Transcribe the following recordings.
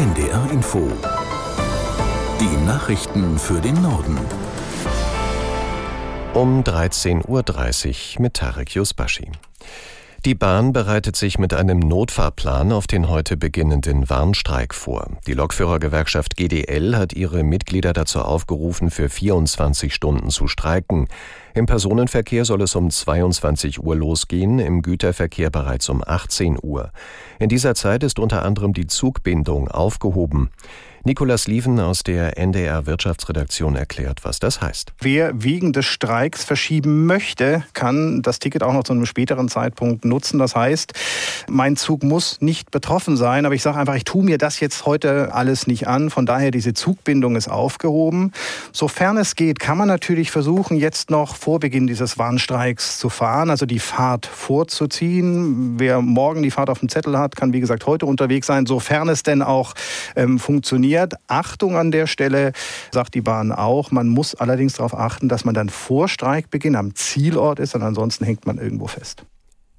NDR Info. Die Nachrichten für den Norden. Um 13.30 Uhr mit Tarek Yusbashi. Die Bahn bereitet sich mit einem Notfahrplan auf den heute beginnenden Warnstreik vor. Die Lokführergewerkschaft GDL hat ihre Mitglieder dazu aufgerufen, für 24 Stunden zu streiken. Im Personenverkehr soll es um 22 Uhr losgehen, im Güterverkehr bereits um 18 Uhr. In dieser Zeit ist unter anderem die Zugbindung aufgehoben. Nikolas Lieven aus der NDR Wirtschaftsredaktion erklärt, was das heißt. Wer wegen des Streiks verschieben möchte, kann das Ticket auch noch zu einem späteren Zeitpunkt nutzen. Das heißt, mein Zug muss nicht betroffen sein, aber ich sage einfach, ich tue mir das jetzt heute alles nicht an. Von daher, diese Zugbindung ist aufgehoben. Sofern es geht, kann man natürlich versuchen, jetzt noch vor Beginn dieses Warnstreiks zu fahren, also die Fahrt vorzuziehen. Wer morgen die Fahrt auf dem Zettel hat, kann wie gesagt heute unterwegs sein, sofern es denn auch ähm, funktioniert funktioniert. Achtung an der Stelle, sagt die Bahn auch. Man muss allerdings darauf achten, dass man dann vor Streikbeginn am Zielort ist und ansonsten hängt man irgendwo fest.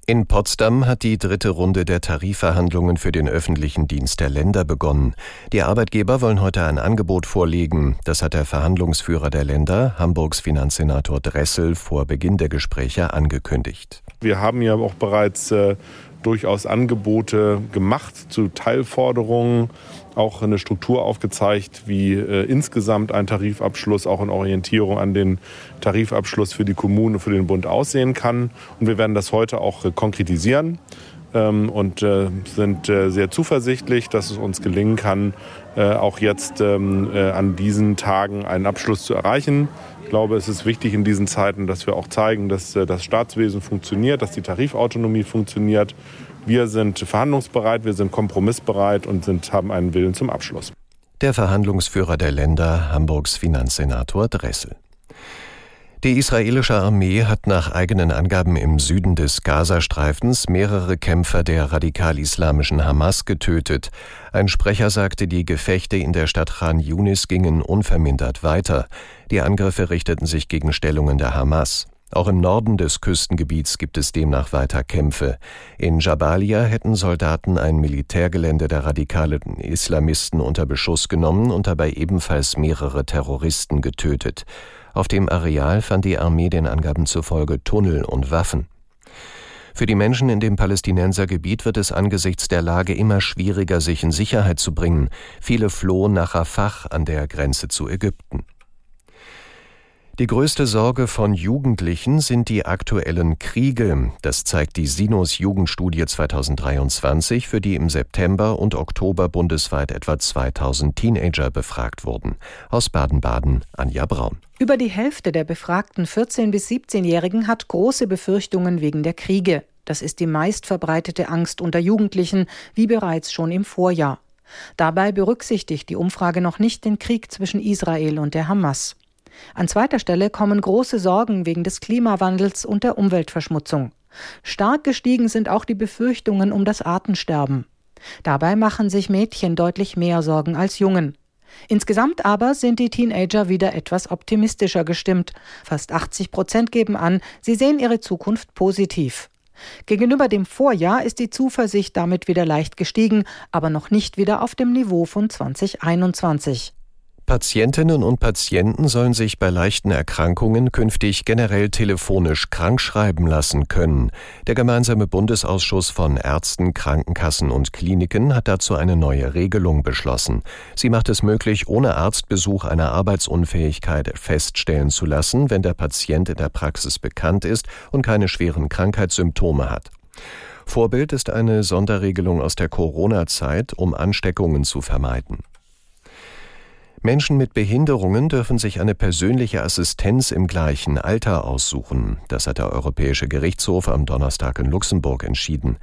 In Potsdam hat die dritte Runde der Tarifverhandlungen für den öffentlichen Dienst der Länder begonnen. Die Arbeitgeber wollen heute ein Angebot vorlegen. Das hat der Verhandlungsführer der Länder, Hamburgs Finanzsenator Dressel, vor Beginn der Gespräche angekündigt. Wir haben ja auch bereits äh, durchaus Angebote gemacht zu Teilforderungen, auch eine Struktur aufgezeigt, wie äh, insgesamt ein Tarifabschluss auch in Orientierung an den Tarifabschluss für die Kommunen und für den Bund aussehen kann. Und wir werden das heute auch äh, konkretisieren ähm, und äh, sind äh, sehr zuversichtlich, dass es uns gelingen kann, äh, auch jetzt ähm, äh, an diesen Tagen einen Abschluss zu erreichen. Ich glaube, es ist wichtig in diesen Zeiten, dass wir auch zeigen, dass das Staatswesen funktioniert, dass die Tarifautonomie funktioniert wir sind verhandlungsbereit, wir sind kompromissbereit und sind, haben einen Willen zum Abschluss. Der Verhandlungsführer der Länder, Hamburgs Finanzsenator Dressel. Die israelische Armee hat nach eigenen Angaben im Süden des Gazastreifens mehrere Kämpfer der radikal-islamischen Hamas getötet. Ein Sprecher sagte, die Gefechte in der Stadt Khan Yunis gingen unvermindert weiter. Die Angriffe richteten sich gegen Stellungen der Hamas. Auch im Norden des Küstengebiets gibt es demnach weiter Kämpfe. In Jabalia hätten Soldaten ein Militärgelände der radikalen Islamisten unter Beschuss genommen und dabei ebenfalls mehrere Terroristen getötet. Auf dem Areal fand die Armee den Angaben zufolge Tunnel und Waffen. Für die Menschen in dem Palästinensergebiet wird es angesichts der Lage immer schwieriger, sich in Sicherheit zu bringen. Viele flohen nach Rafah an der Grenze zu Ägypten. Die größte Sorge von Jugendlichen sind die aktuellen Kriege. Das zeigt die Sinus Jugendstudie 2023, für die im September und Oktober bundesweit etwa 2000 Teenager befragt wurden. Aus Baden-Baden Anja Braun. Über die Hälfte der befragten 14- bis 17-Jährigen hat große Befürchtungen wegen der Kriege. Das ist die meistverbreitete Angst unter Jugendlichen, wie bereits schon im Vorjahr. Dabei berücksichtigt die Umfrage noch nicht den Krieg zwischen Israel und der Hamas. An zweiter Stelle kommen große Sorgen wegen des Klimawandels und der Umweltverschmutzung. Stark gestiegen sind auch die Befürchtungen um das Artensterben. Dabei machen sich Mädchen deutlich mehr Sorgen als Jungen. Insgesamt aber sind die Teenager wieder etwas optimistischer gestimmt. Fast 80 Prozent geben an, sie sehen ihre Zukunft positiv. Gegenüber dem Vorjahr ist die Zuversicht damit wieder leicht gestiegen, aber noch nicht wieder auf dem Niveau von 2021. Patientinnen und Patienten sollen sich bei leichten Erkrankungen künftig generell telefonisch krankschreiben lassen können. Der gemeinsame Bundesausschuss von Ärzten, Krankenkassen und Kliniken hat dazu eine neue Regelung beschlossen. Sie macht es möglich, ohne Arztbesuch eine Arbeitsunfähigkeit feststellen zu lassen, wenn der Patient in der Praxis bekannt ist und keine schweren Krankheitssymptome hat. Vorbild ist eine Sonderregelung aus der Corona-Zeit, um Ansteckungen zu vermeiden. Menschen mit Behinderungen dürfen sich eine persönliche Assistenz im gleichen Alter aussuchen. Das hat der Europäische Gerichtshof am Donnerstag in Luxemburg entschieden.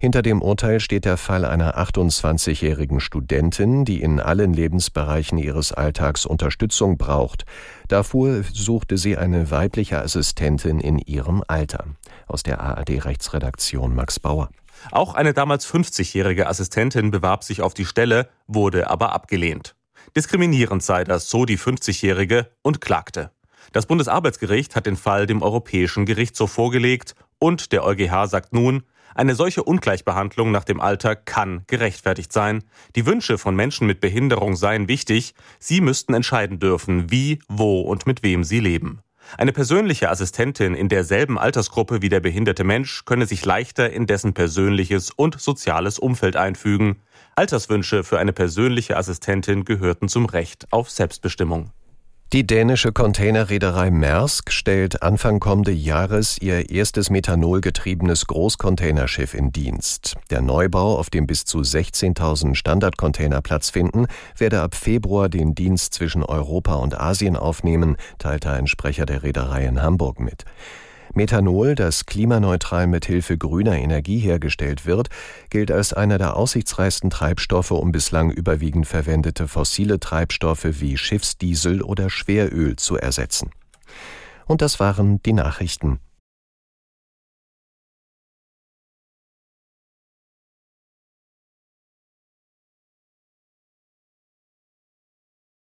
Hinter dem Urteil steht der Fall einer 28-jährigen Studentin, die in allen Lebensbereichen ihres Alltags Unterstützung braucht. Dafür suchte sie eine weibliche Assistentin in ihrem Alter. Aus der ARD-Rechtsredaktion Max Bauer. Auch eine damals 50-jährige Assistentin bewarb sich auf die Stelle, wurde aber abgelehnt. Diskriminierend sei das, so die 50-Jährige und klagte. Das Bundesarbeitsgericht hat den Fall dem Europäischen Gerichtshof vorgelegt und der EuGH sagt nun, Eine solche Ungleichbehandlung nach dem Alter kann gerechtfertigt sein. Die Wünsche von Menschen mit Behinderung seien wichtig. Sie müssten entscheiden dürfen, wie, wo und mit wem sie leben. Eine persönliche Assistentin in derselben Altersgruppe wie der behinderte Mensch könne sich leichter in dessen persönliches und soziales Umfeld einfügen. Alterswünsche für eine persönliche Assistentin gehörten zum Recht auf Selbstbestimmung. Die dänische Containerreederei Maersk stellt Anfang kommende Jahres ihr erstes methanolgetriebenes Großcontainerschiff in Dienst. Der Neubau, auf dem bis zu 16.000 Standardcontainer Platz finden, werde ab Februar den Dienst zwischen Europa und Asien aufnehmen, teilte ein Sprecher der Reederei in Hamburg mit. Methanol, das klimaneutral mit Hilfe grüner Energie hergestellt wird, gilt als einer der aussichtsreichsten Treibstoffe, um bislang überwiegend verwendete fossile Treibstoffe wie Schiffsdiesel oder Schweröl zu ersetzen. Und das waren die Nachrichten.